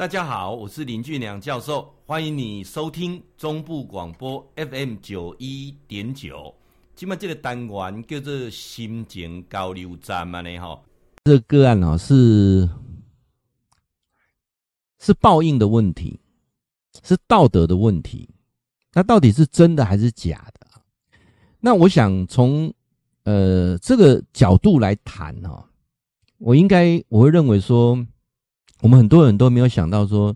大家好，我是林俊良教授，欢迎你收听中部广播 FM 九一点九。今麦这个单元叫做心情交流站嘛呢？哈，这个个案啊，是是报应的问题，是道德的问题。那到底是真的还是假的？那我想从呃这个角度来谈哈，我应该我会认为说。我们很多人都没有想到说，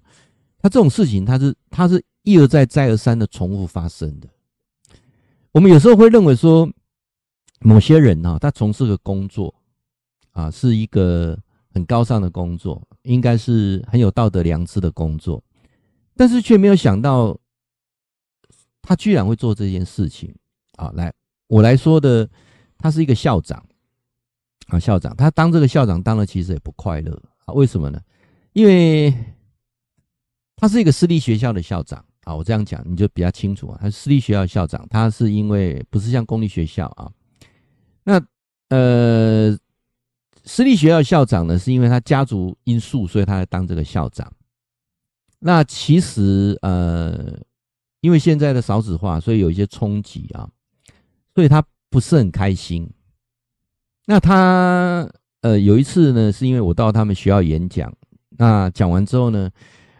他这种事情，他是他是一而再、再而三的重复发生的。我们有时候会认为说，某些人哈，他从事的工作啊，是一个很高尚的工作，应该是很有道德良知的工作，但是却没有想到，他居然会做这件事情啊！来，我来说的，他是一个校长啊，校长，他当这个校长当了，其实也不快乐啊，为什么呢？因为他是一个私立学校的校长啊，我这样讲你就比较清楚啊。他是私立学校校长，他是因为不是像公立学校啊。那呃，私立学校校长呢，是因为他家族因素，所以他来当这个校长。那其实呃，因为现在的少子化，所以有一些冲击啊，所以他不是很开心。那他呃有一次呢，是因为我到他们学校演讲。那讲完之后呢，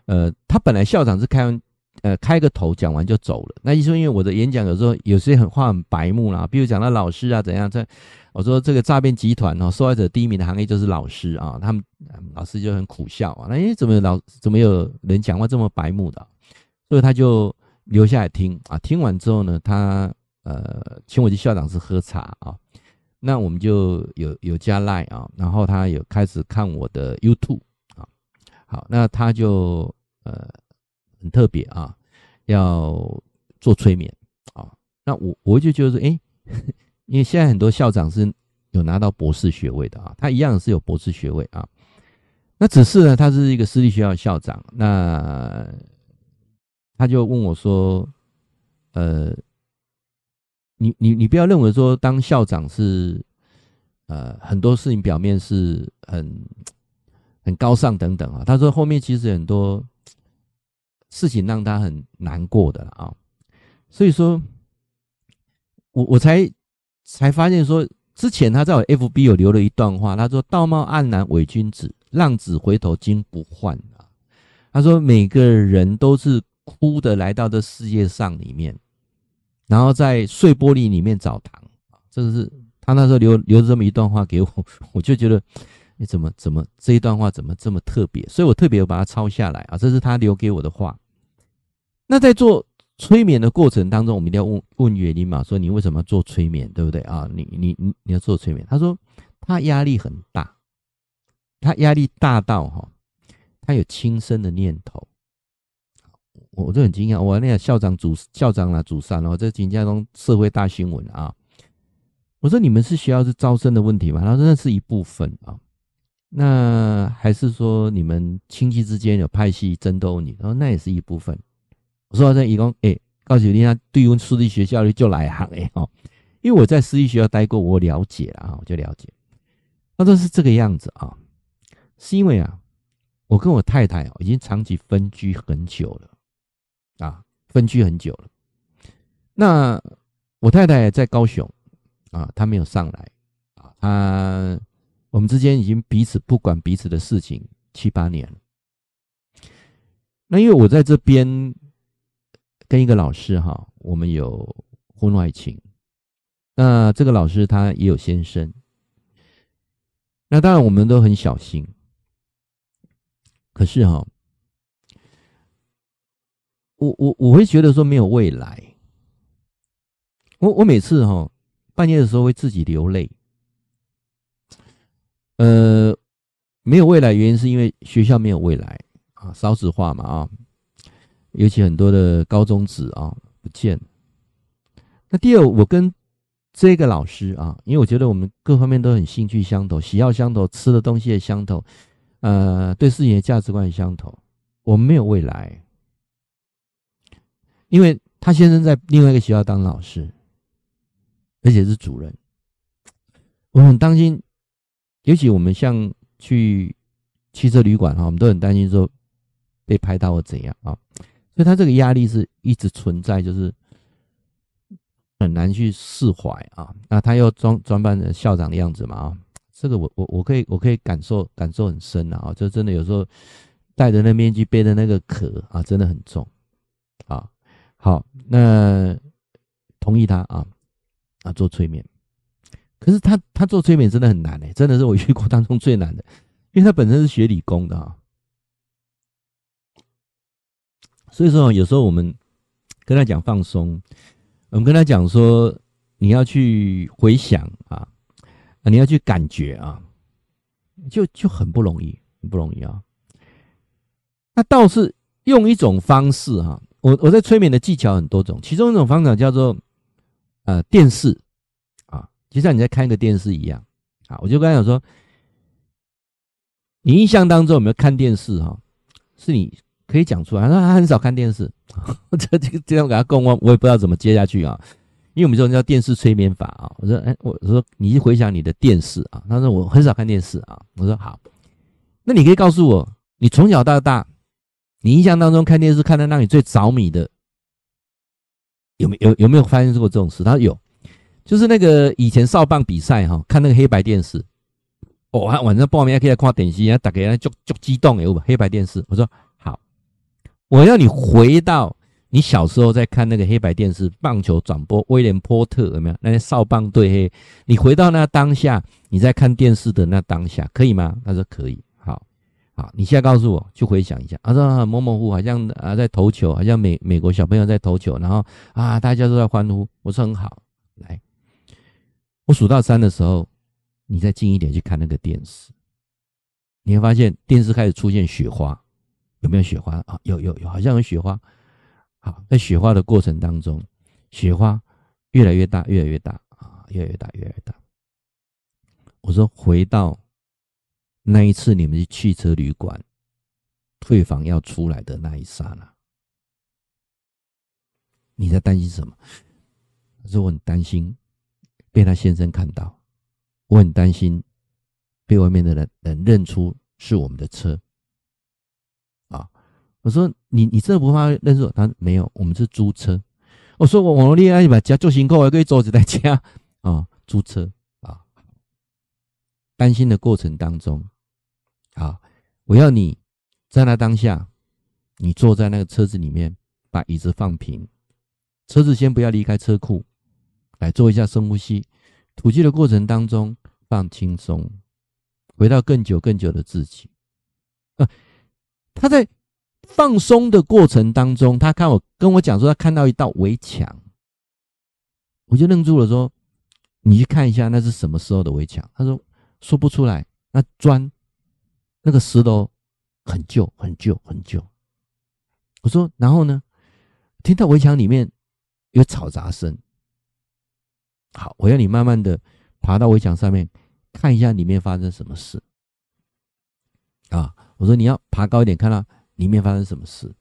呃，他本来校长是开完，呃，开个头讲完就走了。那意思，因为我的演讲有时候有些很话很白目啦，比如讲到老师啊怎样，在我说这个诈骗集团哦，受害者第一名的行业就是老师啊，他们老师就很苦笑啊，那诶怎么老怎么有人讲话这么白目的？所以他就留下来听啊，听完之后呢，他呃请我去校长室喝茶啊，那我们就有有加 Line 啊，然后他有开始看我的 YouTube。好，那他就呃很特别啊，要做催眠啊。那我我就觉得说，哎，因为现在很多校长是有拿到博士学位的啊，他一样是有博士学位啊。那只是呢，他是一个私立学校的校长，那他就问我说，呃，你你你不要认为说当校长是呃很多事情表面是很。很高尚等等啊，他说后面其实很多事情让他很难过的啊，所以说，我我才才发现说，之前他在我 FB 有留了一段话，他说道貌岸然伪君子，浪子回头金不换啊。他说每个人都是哭的来到这世界上里面，然后在碎玻璃里面找糖啊，这个是他那时候留留这么一段话给我，我就觉得。怎么怎么这一段话怎么这么特别？所以我特别把它抄下来啊，这是他留给我的话。那在做催眠的过程当中，我们一定要问问原因嘛，说你为什么要做催眠，对不对啊？你你你你要做催眠，他说他压力很大，他压力大到哈，他有轻生的念头。我我就很惊讶，我那个校长主校长啊主上哦，这紧接中社会大新闻啊。我说你们是学校是招生的问题吗？他说那是一部分啊。那还是说你们亲戚之间有派系争斗你？然后那也是一部分。我说这一共哎，告诉你，他对于私立学校就来行哎哦，因为我在私立学校待过，我了解了啊，我就了解。他说是这个样子啊，是因为啊，我跟我太太已经长期分居很久了啊，分居很久了。那我太太在高雄啊，她没有上来啊，她。我们之间已经彼此不管彼此的事情七八年。那因为我在这边跟一个老师哈，我们有婚外情。那这个老师他也有先生。那当然我们都很小心。可是哈，我我我会觉得说没有未来。我我每次哈半夜的时候会自己流泪。呃，没有未来，原因是因为学校没有未来啊，少子化嘛啊，尤其很多的高中子啊不见。那第二，我跟这个老师啊，因为我觉得我们各方面都很兴趣相投，喜好相投，吃的东西也相投，呃，对事情的价值观也相投。我们没有未来，因为他先生在另外一个学校当老师，而且是主任，我很担心。尤其我们像去汽车旅馆哈，我们都很担心说，被拍到或怎样啊，所以他这个压力是一直存在，就是很难去释怀啊。那他又装装扮成校长的样子嘛啊，这个我我我可以我可以感受感受很深啊，就真的有时候戴着那面具背的那个壳啊，真的很重啊。好，那同意他啊啊做催眠，可是他他做催眠真的很难哎，真的是我遇过当中最难的，因为他本身是学理工的啊。所以说，有时候我们跟他讲放松，我们跟他讲说，你要去回想啊，你要去感觉啊，就就很不容易，很不容易啊。那倒是用一种方式哈，我我在催眠的技巧很多种，其中一种方法叫做呃电视，就像你在看一个电视一样啊。我就跟他讲说，你印象当中有没有看电视哈？是你。可以讲出来，他说他很少看电视，这这个这样给他共我我也不知道怎么接下去啊，因为我们这种叫电视催眠法啊。我说，哎，我说你去回想你的电视啊，他说我很少看电视啊。我说好，那你可以告诉我，你从小到大，你印象当中看电视看的让你最着迷的，有没有有没有发生过这种事？他说有，就是那个以前少棒比赛哈，看那个黑白电视，哦，晚上报名还可以来看电视，大家就就激动哎，黑白电视，我说好。我要你回到你小时候在看那个黑白电视棒球转播，威廉波特有没有那些少棒队？嘿，你回到那当下，你在看电视的那当下，可以吗？他说可以。好，好，你现在告诉我，去回想一下。他说很模模糊糊，好像啊在投球，好像美美国小朋友在投球，然后啊大家都在欢呼。我说很好，来，我数到三的时候，你再近一点去看那个电视，你会发现电视开始出现雪花。有没有雪花啊？有有有，好像有雪花。好，在雪花的过程当中，雪花越来越大，越来越大啊，越来越大，越来越大。我说，回到那一次你们去汽车旅馆退房要出来的那一刹那，你在担心什么？他说，我很担心被他先生看到，我很担心被外面的人人认出是我们的车。啊我说你你真的不怕认识我？他说没有，我们是租车。我说我我恋爱把家做辛苦，我可以坐着在家啊，租车啊。担心的过程当中，啊，我要你在那当下，你坐在那个车子里面，把椅子放平，车子先不要离开车库，来做一下深呼吸，吐气的过程当中放轻松，回到更久更久的自己。啊，他在。放松的过程当中，他看我跟我讲说，他看到一道围墙，我就愣住了，说：“你去看一下，那是什么时候的围墙？”他说：“说不出来。”那砖，那个石头很旧，很旧，很旧。我说：“然后呢？”听到围墙里面有吵杂声。好，我要你慢慢的爬到围墙上面，看一下里面发生什么事。啊，我说你要爬高一点，看到。里面发生什么事？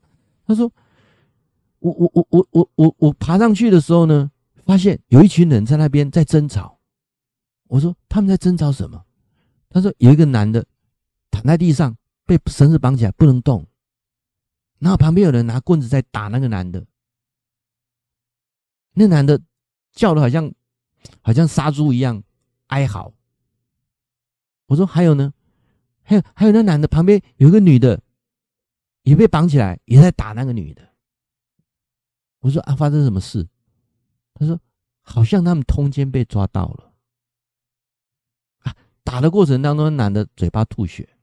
他说：“我我我我我我我爬上去的时候呢，发现有一群人在那边在争吵。”我说：“他们在争吵什么？”他说：“有一个男的躺在地上，被绳子绑起来不能动，然后旁边有人拿棍子在打那个男的。那男的叫的好像好像杀猪一样哀嚎。”我说：“还有呢？还有还有那男的旁边有一个女的。”也被绑起来，也在打那个女的。我说啊，发生什么事？他说，好像他们通奸被抓到了。啊，打的过程当中，男的嘴巴吐血。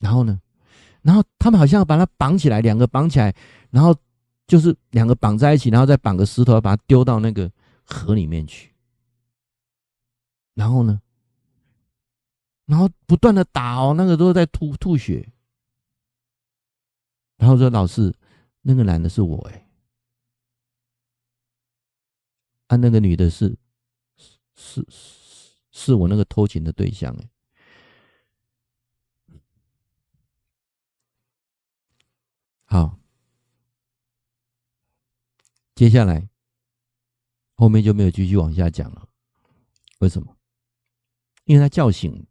然后呢，然后他们好像把他绑起来，两个绑起来，然后就是两个绑在一起，然后再绑个石头，把他丢到那个河里面去。然后呢，然后不断的打哦，那个都在吐吐血。然后说：“老师，那个男的是我哎，啊，那个女的是是是是我那个偷情的对象哎。好，接下来后面就没有继续往下讲了。为什么？因为他叫醒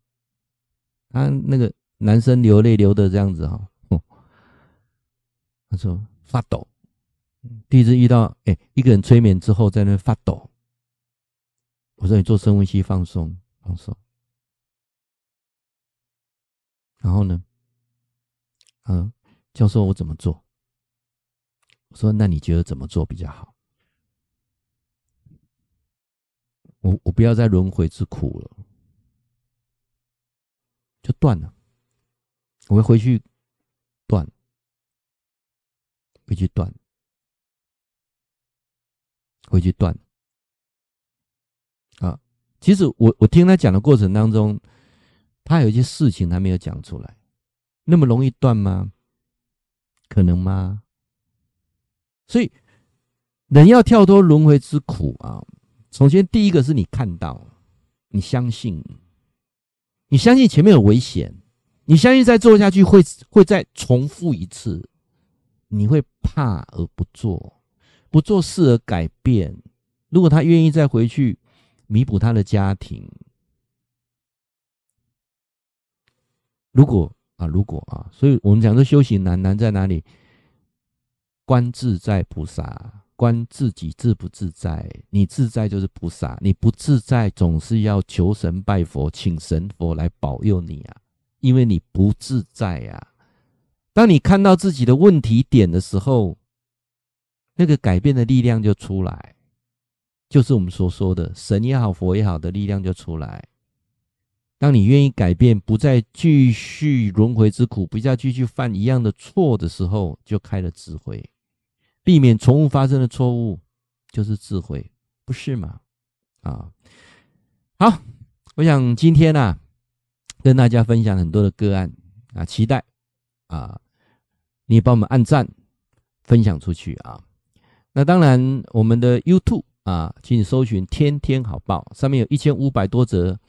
他那个男生流泪流的这样子哈。”他说发抖。第一次遇到，哎、一个人催眠之后在那发抖。我说你做深呼吸放松放松。然后呢，嗯，教授我怎么做？我说那你觉得怎么做比较好？我我不要再轮回之苦了，就断了。我会回去断，回去断，回去断。啊，其实我我听他讲的过程当中，他有一些事情他没有讲出来，那么容易断吗？可能吗？所以人要跳脱轮回之苦啊，首先第一个是你看到，你相信，你相信前面有危险。你相信再做下去会会再重复一次，你会怕而不做，不做事而改变。如果他愿意再回去弥补他的家庭，如果啊，如果啊，所以我们讲说修行难难在哪里？观自在菩萨，观自己自不自在。你自在就是菩萨，你不自在总是要求神拜佛，请神佛来保佑你啊。因为你不自在、啊，当你看到自己的问题点的时候，那个改变的力量就出来，就是我们所说的神也好，佛也好的力量就出来。当你愿意改变，不再继续轮回之苦，不再继续犯一样的错的时候，就开了智慧，避免重复发生的错误，就是智慧，不是吗？啊，好，我想今天呢、跟大家分享很多的个案啊，期待啊，你也帮我们按赞、分享出去啊。那当然，我们的 YouTube 啊，请你搜寻“天天好报”，上面有一千五百多则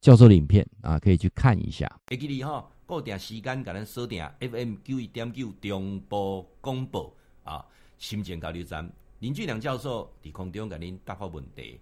教授的影片啊，可以去看一下。会记你哈，固定时间给咱锁定 FM 九一点九中波广播啊，心情交流站林俊良教授伫空中给您答复问题。